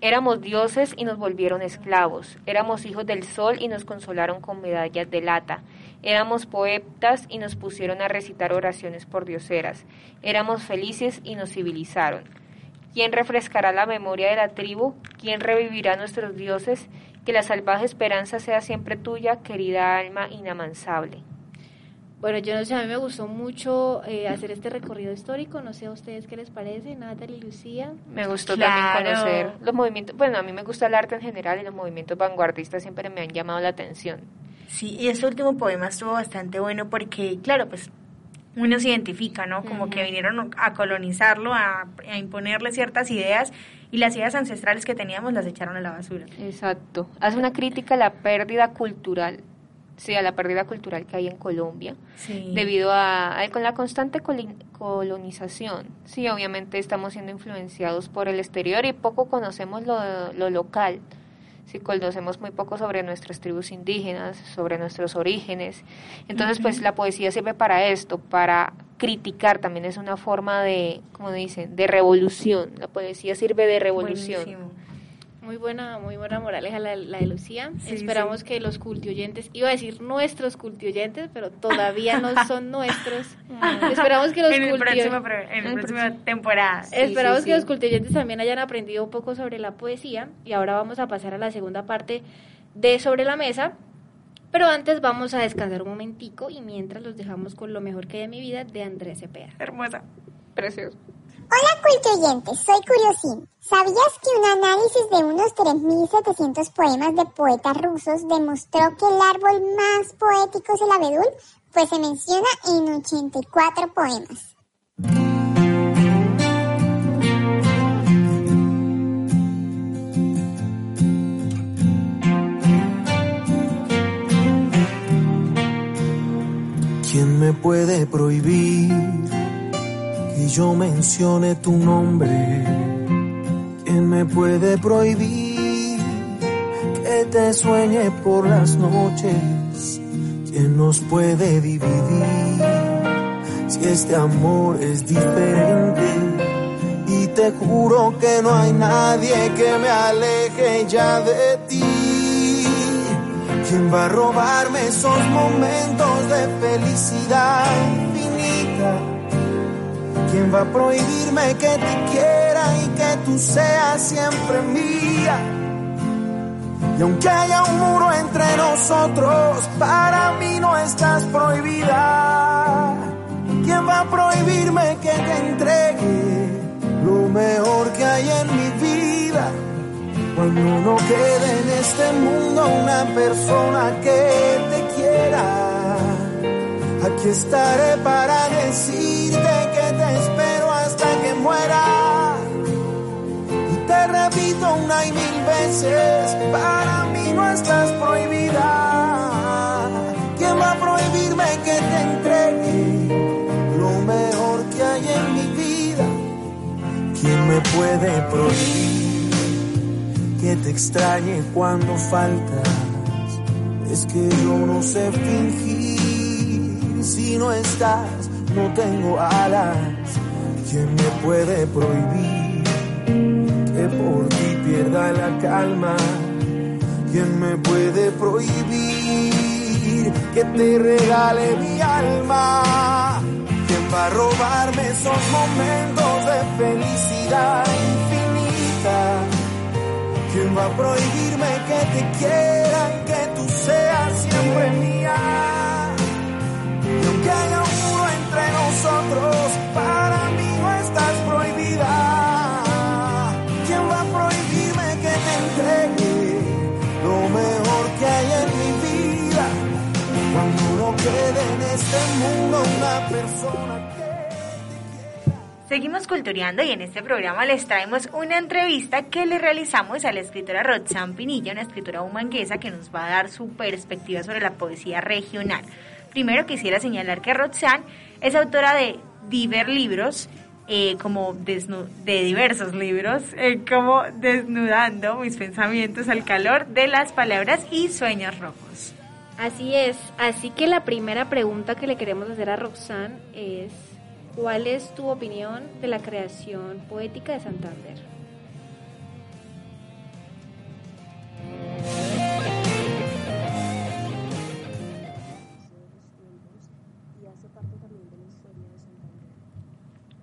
éramos dioses y nos volvieron esclavos. Éramos hijos del sol y nos consolaron con medallas de lata. Éramos poetas y nos pusieron a recitar oraciones por dioseras. Éramos felices y nos civilizaron. ¿Quién refrescará la memoria de la tribu? ¿Quién revivirá nuestros dioses? Que la salvaje esperanza sea siempre tuya, querida alma inamansable. Bueno, yo no sé, a mí me gustó mucho eh, hacer este recorrido histórico. No sé a ustedes qué les parece, Natalie y Lucía. Me gustó Claro. también conocer los movimientos, bueno, a mí me gusta el arte en general y los movimientos vanguardistas siempre me han llamado la atención. Sí, y este último poema estuvo bastante bueno porque, claro, pues uno se identifica, ¿no? Como que vinieron a colonizarlo, a, a imponerle ciertas ideas y las ideas ancestrales que teníamos las echaron a la basura. Exacto. Hace una crítica a la pérdida cultural, sí, a la pérdida cultural que hay en Colombia, Sí. debido a, a- con la constante colonización. Sí, obviamente estamos siendo influenciados por el exterior y poco conocemos lo, lo local. Sí, conocemos muy poco sobre nuestras tribus indígenas, sobre nuestros orígenes. Entonces, pues la poesía sirve para esto, para criticar. También es una forma de, como dicen, de revolución. La poesía sirve de revolución. Buenísimo. Muy buena, muy buena moraleja la, la de Lucía. Sí, Esperamos sí. que los cultioyentes, iba a decir nuestros cultioyentes, pero todavía no son nuestros. Esperamos que los en el próximo, en el próximo temporada. Esperamos que los sí. cultoyentes también hayan aprendido un poco sobre la poesía y ahora vamos a pasar a la segunda parte de Sobre la Mesa. Pero antes vamos a descansar un momentico y mientras los dejamos con lo mejor que hay de mi vida de Andrés Cepeda. Hermosa. Precioso. Hola cultoyentes, soy Curiosín. ¿Sabías que un análisis de unos 3.700 poemas de poetas rusos demostró que el árbol más poético es el abedul? Pues se menciona en 84 poemas. ¿Quién me puede prohibir que yo mencione tu nombre? ¿Quién me puede prohibir que te sueñe por las noches? ¿Quién nos puede dividir si este amor es diferente? Y te juro que no hay nadie que me aleje ya de ti. ¿Quién va a robarme esos momentos de felicidad infinita? ¿Quién va a prohibirme que te quiera y que tú seas siempre mía? Y aunque haya un muro entre nosotros, para mí no estás prohibida. ¿Quién va a prohibirme que te entregue lo mejor que hay en mi vida? Cuando no quede en este mundo una persona que te quiera, aquí estaré para decirte Repito una y mil veces, para mí no estás prohibida. ¿Quién va a prohibirme que te entregue lo mejor que hay en mi vida? ¿Quién me puede prohibir? que te extrañe cuando faltas. Es que yo no sé fingir si no estás, no tengo alas. ¿Quién me puede prohibir por ti pierda la calma? ¿Quién me puede prohibir que te regale mi alma? ¿Quién va a robarme esos momentos de felicidad infinita? ¿Quién va a prohibirme que te quiera, que tú seas siempre mía? Y aunque haya un muro entre nosotros, para Seguimos cultureando y en este programa les traemos una entrevista que le realizamos a la escritora Roxanne Pinilla, una escritora humanguesa que nos va a dar su perspectiva sobre la poesía regional. Primero quisiera señalar que Roxanne es autora de diversos libros, eh, como de diversos libros, eh, como Desnudando mis pensamientos al calor de las palabras y Sueños rojos. Así es, así que la primera pregunta que le queremos hacer a Roxanne es ¿Cuál es tu opinión de la creación poética de Santander?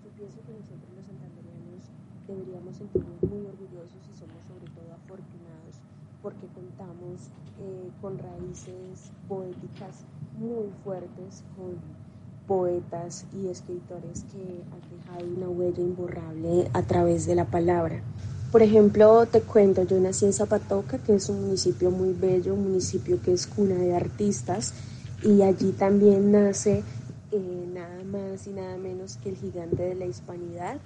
Yo pienso que nosotros los santanderianos deberíamos sentirnos muy orgullosos y somos sobre todo afortunados porque contamos eh, con raíces poéticas muy fuertes, con poetas y escritores que han dejado una huella imborrable a través de la palabra. Por ejemplo, te cuento, yo nací en Zapatoca, que es un municipio muy bello, un municipio que es cuna de artistas, y allí también nace eh, nada más y nada menos que el gigante de la hispanidad,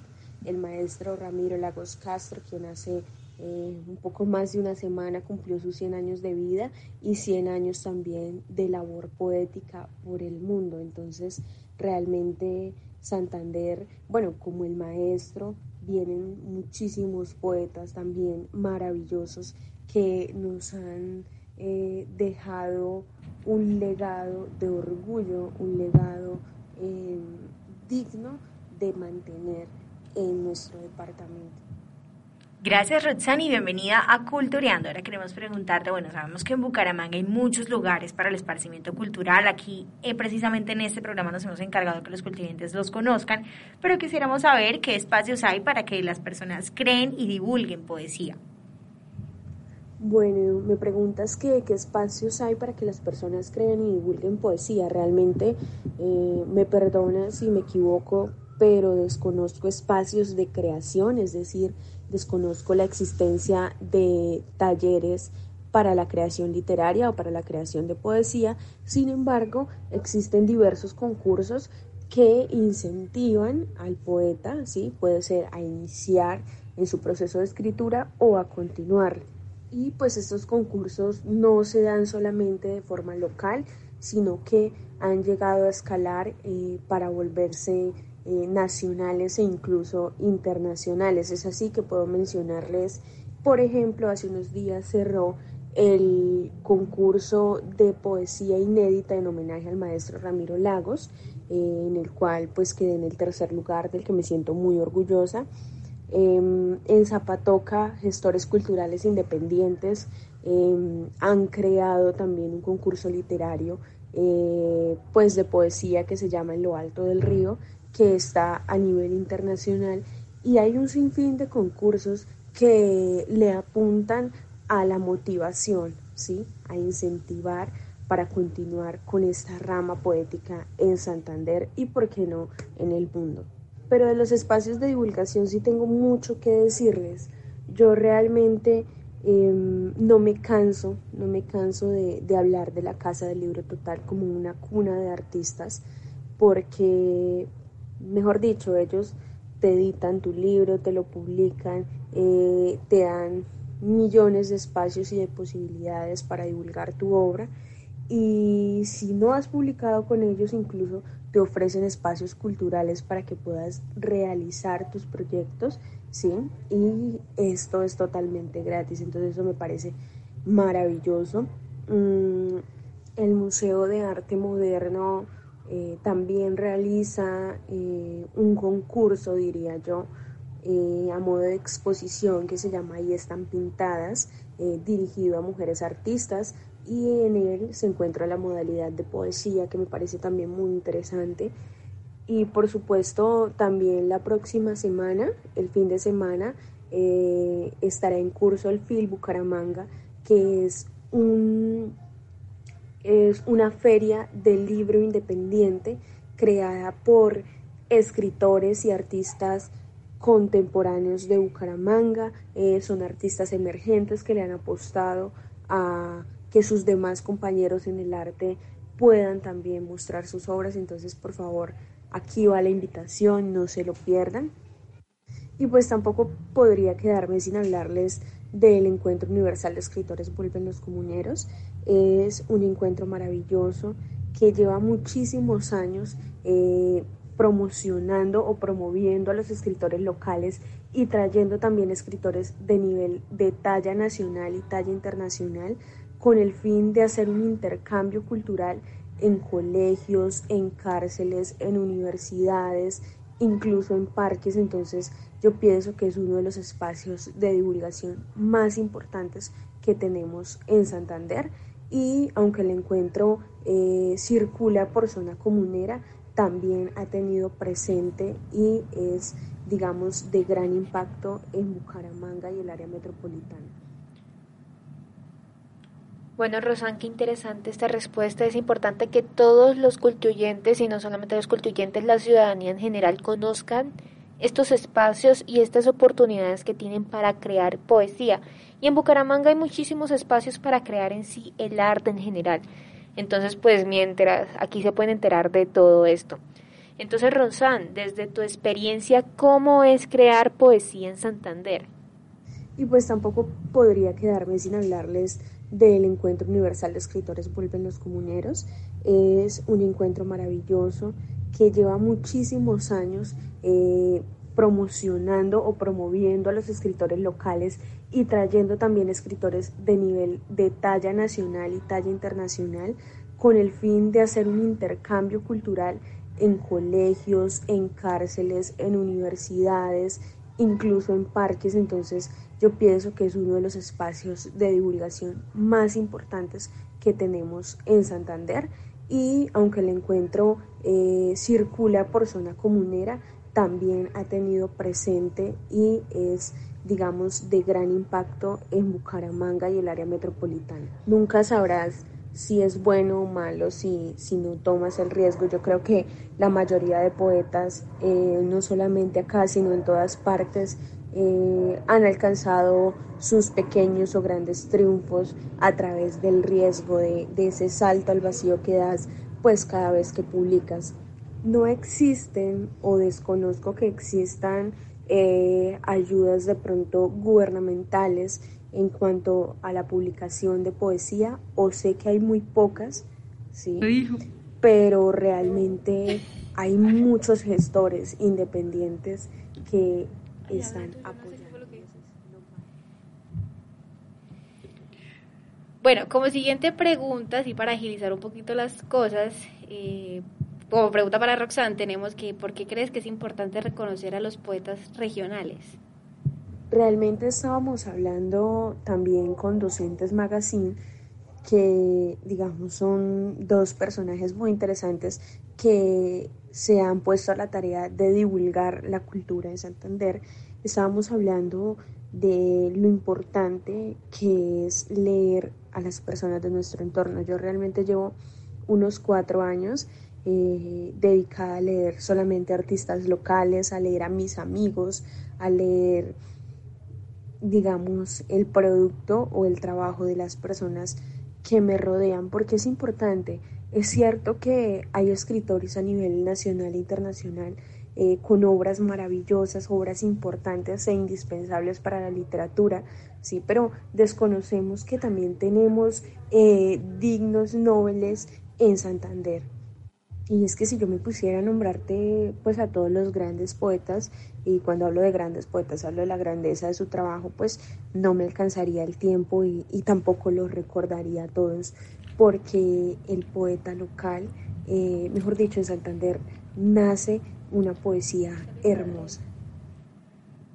el maestro Ramiro Lagos Castro, quien hace eh, un poco más de una semana cumplió sus 100 años de vida y 100 años también de labor poética por el mundo. Entonces, realmente Santander, bueno, como el maestro, vienen muchísimos poetas también maravillosos que nos han eh, dejado un legado de orgullo, un legado eh, digno de mantener en nuestro departamento. Gracias Roxana y bienvenida a Cultureando. Ahora queremos preguntarte, bueno, sabemos que en Bucaramanga hay muchos lugares para el esparcimiento cultural. Aquí, eh, precisamente en este programa nos hemos encargado que los cultiventes los conozcan, pero quisiéramos saber qué espacios hay para que las personas creen y divulguen poesía. Bueno, me preguntas qué espacios hay para que las personas crean y divulguen poesía. Realmente eh, me perdona si me equivoco, pero desconozco espacios de creación, es decir, desconozco la existencia de talleres para la creación literaria o para la creación de poesía. Sin embargo, existen diversos concursos que incentivan al poeta, ¿sí? puede ser a iniciar en su proceso de escritura o a continuar. Y pues estos concursos no se dan solamente de forma local, sino que han llegado a escalar eh, para volverse eh, nacionales e incluso internacionales. Es así que puedo mencionarles, por ejemplo, hace unos días cerró el concurso de poesía inédita en homenaje al maestro Ramiro Lagos, eh, en el cual pues quedé en el tercer lugar, del que me siento muy orgullosa. Em, en Zapatoca, gestores culturales independientes em, han creado también un concurso literario eh, pues de poesía que se llama En lo alto del río, que está a nivel internacional y hay un sinfín de concursos que le apuntan a la motivación, ¿sí? a incentivar para continuar con esta rama poética en Santander y, por qué no, en el mundo. Pero de los espacios de divulgación sí tengo mucho que decirles. Yo realmente Em, no me canso, no me canso de, de, hablar de la Casa del Libro Total como una cuna de artistas, porque, mejor dicho, ellos te editan tu libro, te lo publican, eh, te dan millones de espacios y de posibilidades para divulgar tu obra. Y si no has publicado con ellos, incluso te ofrecen espacios culturales para que puedas realizar tus proyectos ¿sí? Y esto es totalmente gratis, entonces eso me parece maravilloso. Mm, el Museo de Arte Moderno eh, también realiza eh, un concurso, diría yo, eh, a modo de exposición que se llama Ahí están pintadas, dirigido a mujeres artistas y en él se encuentra la modalidad de poesía que me parece también muy interesante. Y por supuesto también la próxima semana, el fin de semana, estará en curso el FIL Bucaramanga, que es, un, es una feria del libro independiente creada por escritores y artistas contemporáneos de Bucaramanga, eh, son artistas emergentes que le han apostado a que sus demás compañeros en el arte puedan también mostrar sus obras, entonces por favor Aquí va la invitación, no se lo pierdan. Y pues tampoco podría quedarme sin hablarles del Encuentro Universal de Escritores Vuelven los Comuneros. Es un encuentro maravilloso que lleva muchísimos años eh, promocionando o promoviendo a los escritores locales y trayendo también escritores de nivel de talla nacional y talla internacional con el fin de hacer un intercambio cultural en colegios, en cárceles, en universidades, incluso en parques. Entonces yo pienso que es uno de los espacios de divulgación más importantes que tenemos en Santander y aunque el encuentro eh, circula por zona comunera, también ha tenido presente y es, digamos, de gran impacto en Bucaramanga y el área metropolitana. Bueno, Rosan, qué interesante esta respuesta. Es importante que todos los cultuyentes, y no solamente los cultuyentes, la ciudadanía en general, conozcan estos espacios y estas oportunidades que tienen para crear poesía. Y en Bucaramanga hay muchísimos espacios para crear en sí el arte en general. Entonces, pues mientras aquí se pueden enterar de todo esto. Entonces, Rosan, desde tu experiencia, ¿cómo es crear poesía en Santander? Y pues tampoco podría quedarme sin hablarles del Encuentro Universal de Escritores Vuelven los Comuneros. Es un encuentro maravilloso que lleva muchísimos años eh, promocionando o promoviendo a los escritores locales y trayendo también escritores de nivel de talla nacional y talla internacional con el fin de hacer un intercambio cultural en colegios, en cárceles, en universidades, incluso en parques. Entonces, yo pienso que es uno de los espacios de divulgación más importantes que tenemos en Santander y aunque el encuentro eh, circula por zona comunera, también ha tenido presente y es digamos de gran impacto en Bucaramanga y el área metropolitana. Nunca sabrás si es bueno o malo si, si no tomas el riesgo. Yo creo que la mayoría de poetas, eh, no solamente acá, sino en todas partes, eh, han alcanzado sus pequeños o grandes triunfos a través del riesgo de, ese salto al vacío que das pues cada vez que publicas. No existen o desconozco que existan eh, ayudas de pronto gubernamentales en cuanto a la publicación de poesía o sé que hay muy pocas, ¿sí? Pero realmente hay muchos gestores independientes que están apoyando. Bueno, como siguiente pregunta, y para agilizar un poquito las cosas, eh, como pregunta para Roxanne, tenemos que, ¿por qué crees que es importante reconocer a los poetas regionales? Realmente estábamos hablando también con Docentes Magazine, que digamos son dos personajes muy interesantes que se han puesto a la tarea de divulgar la cultura de Santander estábamos hablando de lo importante que es leer a las personas de nuestro entorno. Yo realmente llevo unos cuatro años eh, dedicada a leer solamente artistas locales, a leer a mis amigos, a leer digamos, el producto o el trabajo de las personas que me rodean, porque es importante. Es cierto que hay escritores a nivel nacional e internacional eh, con obras maravillosas, obras importantes e indispensables para la literatura, sí, pero desconocemos que también tenemos eh, dignos nobles en Santander. Y es que si yo me pusiera a nombrarte pues a todos los grandes poetas, y cuando hablo de grandes poetas hablo de la grandeza de su trabajo, pues no me alcanzaría el tiempo y, tampoco los recordaría a todos, porque el poeta local, eh, mejor dicho en Santander, nace una poesía hermosa.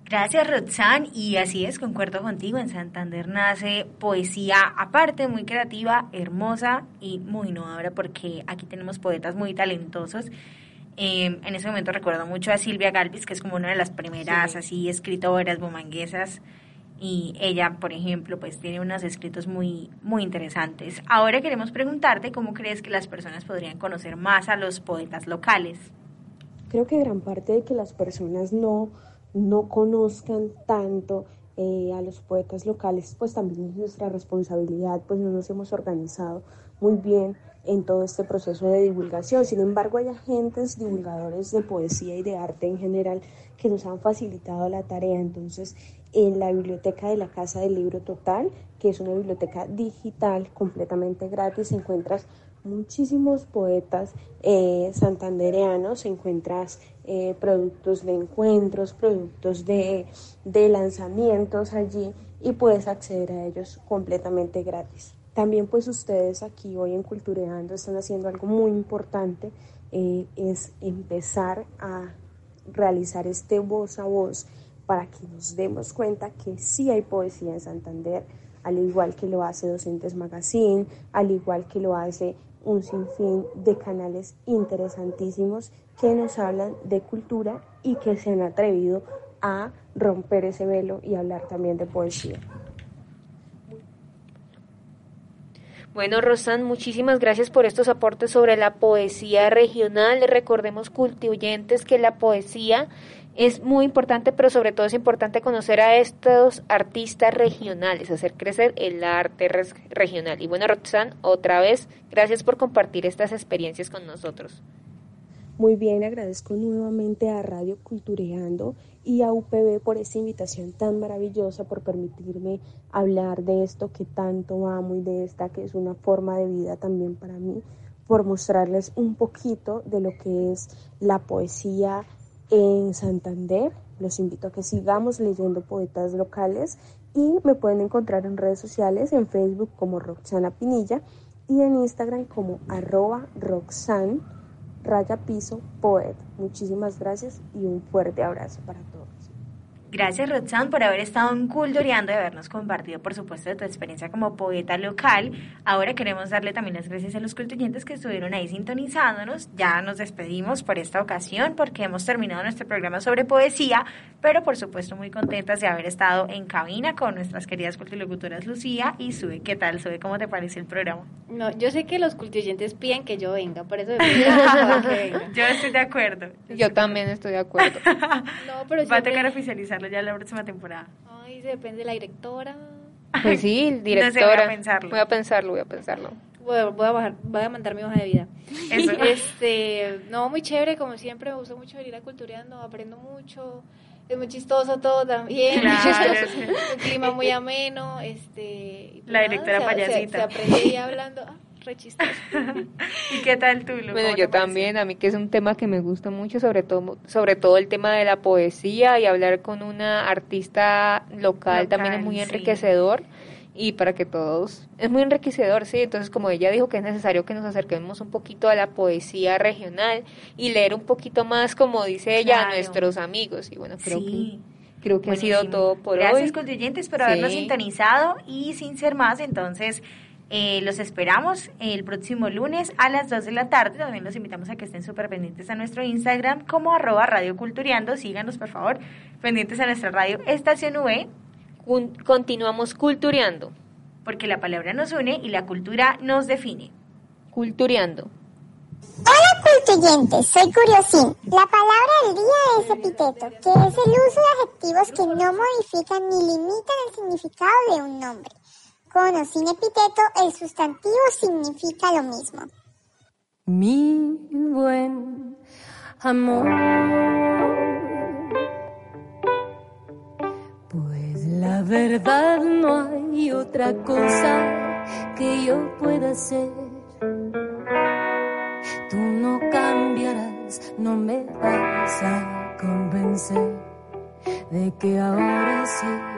Gracias, Roxanne. Y así es, concuerdo contigo. En Santander nace poesía aparte, muy creativa, hermosa y muy innovadora, porque aquí tenemos poetas muy talentosos. Em, en ese momento recuerdo mucho a Silvia Galvis, que es como una de las primeras así escritoras bumanguesas. Y ella, por ejemplo, pues tiene unos escritos muy, muy interesantes. Ahora queremos preguntarte cómo crees que las personas podrían conocer más a los poetas locales. Creo que gran parte de que las personas no no conozcan tanto eh, a los poetas locales, pues también es nuestra responsabilidad, pues no nos hemos organizado muy bien en todo este proceso de divulgación. Sin embargo, hay agentes divulgadores de poesía y de arte en general que nos han facilitado la tarea. Entonces, en la biblioteca de la Casa del Libro Total, que es una biblioteca digital completamente gratis, encuentras muchísimos poetas eh, santandereanos, encuentras eh, productos de encuentros, productos de, de lanzamientos allí y puedes acceder a ellos completamente gratis. También pues ustedes aquí hoy en Cultureando están haciendo algo muy importante, eh, es empezar a realizar este voz a voz para que nos demos cuenta que sí hay poesía en Santander, al igual que lo hace Docentes Magazine, al igual que lo hace un sinfín de canales interesantísimos que nos hablan de cultura y que se han atrevido a romper ese velo y hablar también de poesía. Bueno, Rosan, muchísimas gracias por estos aportes sobre la poesía regional. Recordemos, cultuyentes, que la poesía es muy importante, pero sobre todo es importante conocer a estos artistas regionales, hacer crecer el arte regional. Y bueno, Roxanne, otra vez, gracias por compartir estas experiencias con nosotros. Muy bien, agradezco nuevamente a Radio Cultureando y a UPB por esta invitación tan maravillosa, por permitirme hablar de esto que tanto amo y de esta que es una forma de vida también para mí, por mostrarles un poquito de lo que es la poesía en Santander. Los invito a que sigamos leyendo poetas locales y me pueden encontrar en redes sociales, en Facebook como Roxana Pinilla y en Instagram como arroba Roxanne raya piso poet. Muchísimas gracias y un fuerte abrazo para todos. Gracias, Roxanne, por haber estado en Cultureando y habernos compartido, por supuesto, de tu experiencia como poeta local. Ahora queremos darle también las gracias a los cultuyentes que estuvieron ahí sintonizándonos. Ya nos despedimos por esta ocasión porque hemos terminado nuestro programa sobre poesía, pero por supuesto muy contentas de haber estado en cabina con nuestras queridas cultilocutoras Lucía y Sube. ¿Qué tal, Sube? ¿Cómo te parece el programa? No, yo sé que los cultuyentes piden que yo venga, por eso Yo estoy de acuerdo. Yo también estoy de acuerdo. no, pero Va a tocar oficializar ya la próxima temporada. Ay, depende de la directora. Pues sí, directora. voy a pensarlo. Voy a pensarlo, voy a pensarlo. Voy, a, bajar, voy a mandar mi hoja de vida. Este, no, muy chévere, como siempre, me gusta mucho venir a Cultureando, aprendo mucho. Es muy chistoso todo también. Un clima muy ameno. Este, pues la directora payasita. Se, aprende ahí hablando. Ah, ¿Y qué tal tú, Lu? Bueno, yo también, a mí que es un tema que me gusta mucho, sobre todo, sobre todo el tema de la poesía y hablar con una artista local, también es muy enriquecedor y para que todos, es muy enriquecedor, sí, entonces como ella dijo que es necesario que nos acerquemos un poquito a la poesía regional y leer un poquito más, como dice ella, a nuestros amigos y bueno, creo que... Creo que ha sido todo por hoy. Gracias, contribuyentes, por habernos sintonizado y sin ser más, entonces eh, los esperamos el próximo lunes a las 2 de la tarde. También los invitamos a que estén súper pendientes a nuestro Instagram como arroba Radio Culturiando. Síganos, por favor, pendientes a nuestra radio Estación V. Continuamos cultureando. Porque la palabra nos une y la cultura nos define. Cultureando. Hola, constituyentes, soy Curiosín. La palabra del día es epiteto, que es el uso de adjetivos que no modifican ni limitan el significado de un nombre. Con o sin epiteto, el sustantivo significa lo mismo. Mi buen amor. Pues la verdad no hay otra cosa que yo pueda hacer Tú no cambiarás, no me vas a convencer de que ahora sí